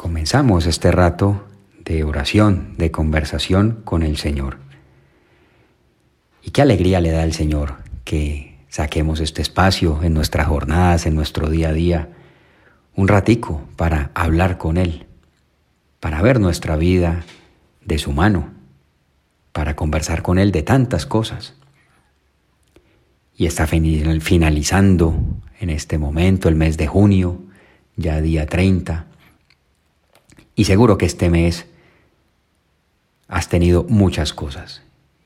comenzamos este rato de oración, de conversación con el Señor. Y qué alegría le da al Señor que saquemos este espacio en nuestras jornadas, en nuestro día a día, un ratico para hablar con Él, para ver nuestra vida de su mano, para conversar con Él de tantas cosas. Y está finalizando en este momento el mes de junio, ya día 30, y seguro que este mes has tenido muchas cosas.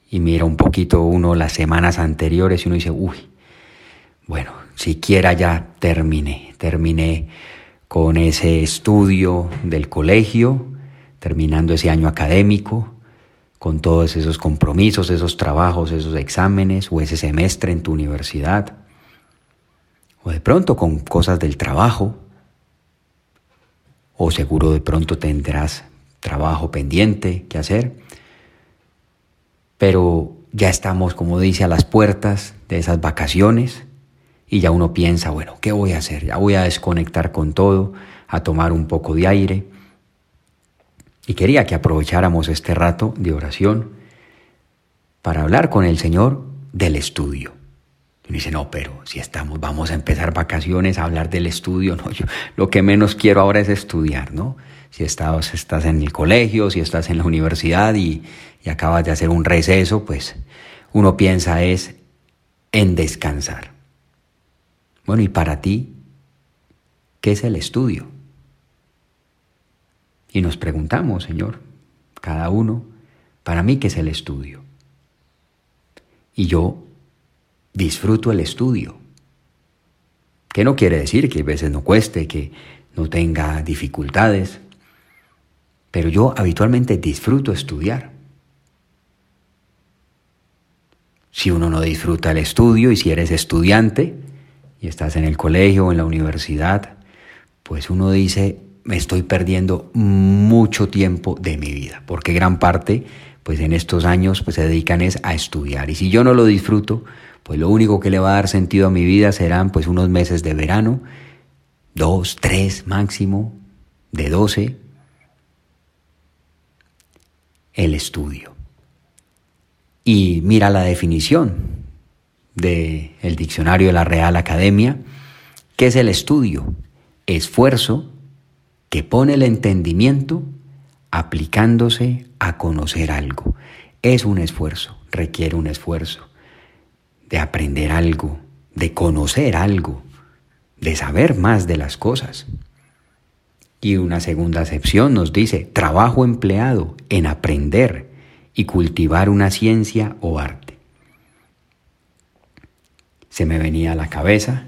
Y mira un poquito uno las semanas anteriores y uno dice, uy, bueno, siquiera ya terminé, terminé con ese estudio del colegio, terminando ese año académico, con todos esos compromisos, esos trabajos, esos exámenes o ese semestre en tu universidad, o de pronto con cosas del trabajo, o seguro de pronto tendrás trabajo pendiente que hacer, pero ya estamos, como dice, a las puertas de esas vacaciones y ya uno piensa, bueno, ¿qué voy a hacer? Ya voy a desconectar con todo, a tomar un poco de aire. Y quería que aprovecháramos este rato de oración para hablar con el Señor del estudio. Y dice, no, pero si estamos, vamos a empezar vacaciones a hablar del estudio, no, yo lo que menos quiero ahora es estudiar, ¿no? Si estás, estás en el colegio, si estás en la universidad y, y acabas de hacer un receso, pues uno piensa es en descansar. Bueno, y para ti, ¿qué es el estudio? Y nos preguntamos, Señor, cada uno, para mí, ¿qué es el estudio? Y yo disfruto el estudio. Que no quiere decir que a veces no cueste, que no tenga dificultades, pero yo habitualmente disfruto estudiar. Si uno no disfruta el estudio y si eres estudiante y estás en el colegio o en la universidad, pues uno dice, me estoy perdiendo mucho tiempo de mi vida, porque gran parte, pues en estos años, pues se dedican es a estudiar. Y si yo no lo disfruto, pues lo único que le va a dar sentido a mi vida serán pues unos meses de verano, dos, tres máximo, de doce, el estudio. Y mira la definición del el diccionario de la Real Academia, que es el estudio, esfuerzo que pone el entendimiento aplicándose a conocer algo. Es un esfuerzo, requiere un esfuerzo de aprender algo, de conocer algo, de saber más de las cosas. Y una segunda acepción nos dice trabajo empleado en aprender y cultivar una ciencia o arte. Se me venía a la cabeza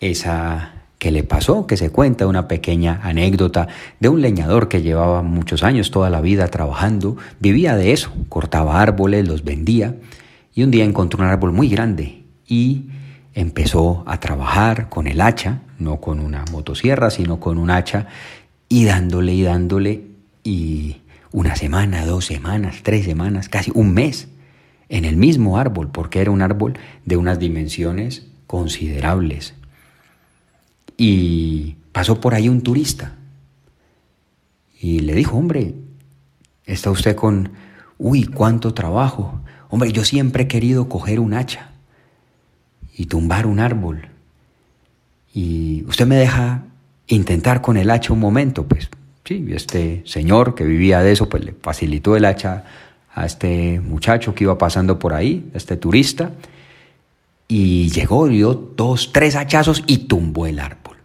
esa que le pasó, que se cuenta una pequeña anécdota de un leñador que llevaba muchos años, toda la vida trabajando, vivía de eso, cortaba árboles, los vendía y un día encontró un árbol muy grande y empezó a trabajar con el hacha, no con una motosierra, sino con un hacha, y dándole y dándole, y una semana, dos semanas, tres semanas, casi un mes, en el mismo árbol, porque era un árbol de unas dimensiones considerables. Y pasó por ahí un turista y le dijo, hombre, está usted con, uy, cuánto trabajo. Hombre, yo siempre he querido coger un hacha y tumbar un árbol. Y usted me deja intentar con el hacha un momento, pues sí, este señor que vivía de eso, pues le facilitó el hacha a este muchacho que iba pasando por ahí, este turista, y llegó, dio dos, tres hachazos y tumbó el árbol.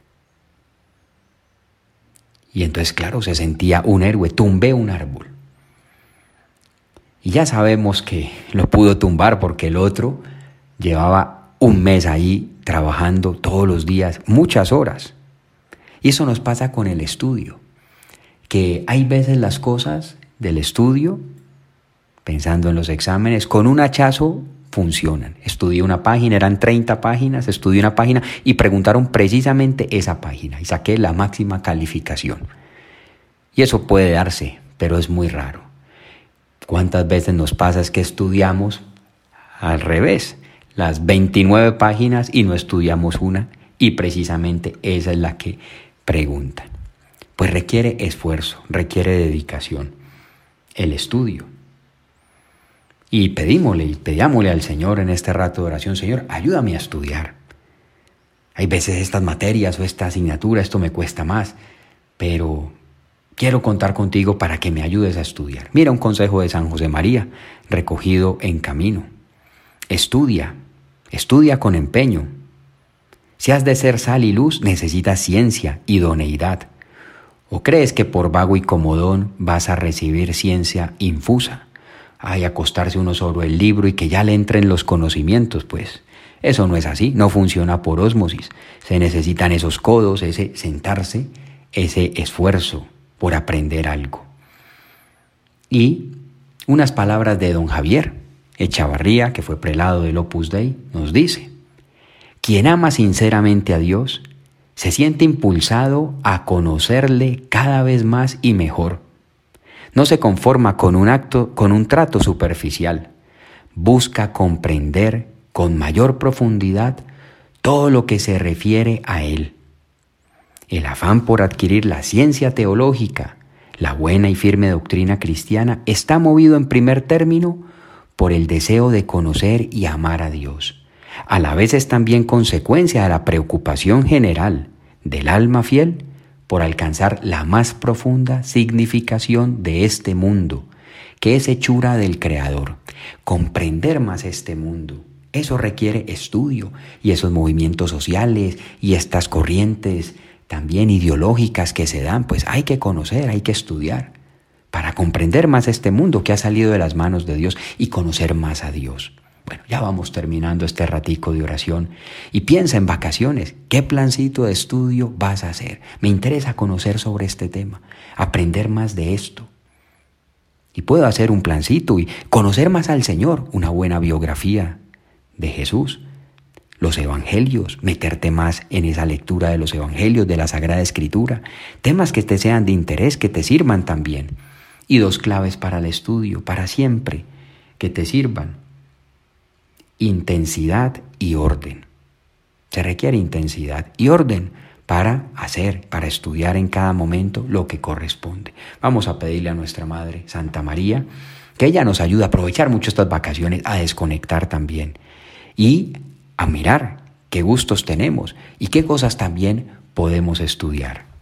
Y entonces, claro, se sentía un héroe, tumbé un árbol. Y ya sabemos que lo pudo tumbar porque el otro llevaba un mes ahí trabajando todos los días, muchas horas. Y eso nos pasa con el estudio, que hay veces las cosas del estudio, pensando en los exámenes, con un hachazo funcionan. Estudié una página, eran 30 páginas, estudié una página y preguntaron precisamente esa página y saqué la máxima calificación. Y eso puede darse, pero es muy raro. ¿Cuántas veces nos pasa es que estudiamos al revés? Las 29 páginas y no estudiamos una y precisamente esa es la que preguntan. pues requiere esfuerzo, requiere dedicación, el estudio. Y pedímosle, y pedíamosle al Señor en este rato de oración, Señor, ayúdame a estudiar. Hay veces estas materias o esta asignatura, esto me cuesta más, pero quiero contar contigo para que me ayudes a estudiar. Mira un consejo de San José María, recogido en camino. Estudia, estudia con empeño. Si has de ser sal y luz, necesitas ciencia, idoneidad. ¿O crees que por vago y comodón vas a recibir ciencia infusa? Hay acostarse uno sobre el libro y que ya le entren los conocimientos, pues. Eso no es así, no funciona por ósmosis. Se necesitan esos codos, ese sentarse, ese esfuerzo por aprender algo. Y unas palabras de don Javier Echavarría, que fue prelado del Opus Dei, nos dice, quien ama sinceramente a Dios se siente impulsado a conocerle cada vez más y mejor. No se conforma con un acto, con un trato superficial. Busca comprender con mayor profundidad todo lo que se refiere a él. El afán por adquirir la ciencia teológica, la buena y firme doctrina cristiana, está movido en primer término por el deseo de conocer y amar a Dios. A la vez es también consecuencia de la preocupación general del alma fiel por alcanzar la más profunda significación de este mundo, que es hechura del Creador. Comprender más este mundo. Eso requiere estudio y esos movimientos sociales y estas corrientes también ideológicas que se dan, pues hay que conocer, hay que estudiar para comprender más este mundo que ha salido de las manos de Dios y conocer más a Dios. Bueno, ya vamos terminando este ratico de oración y piensa en vacaciones, ¿qué plancito de estudio vas a hacer? Me interesa conocer sobre este tema, aprender más de esto. Y puedo hacer un plancito y conocer más al Señor, una buena biografía de Jesús, los evangelios, meterte más en esa lectura de los evangelios, de la Sagrada Escritura, temas que te sean de interés, que te sirvan también. Y dos claves para el estudio, para siempre, que te sirvan intensidad y orden. Se requiere intensidad y orden para hacer, para estudiar en cada momento lo que corresponde. Vamos a pedirle a nuestra Madre, Santa María, que ella nos ayude a aprovechar mucho estas vacaciones, a desconectar también y a mirar qué gustos tenemos y qué cosas también podemos estudiar.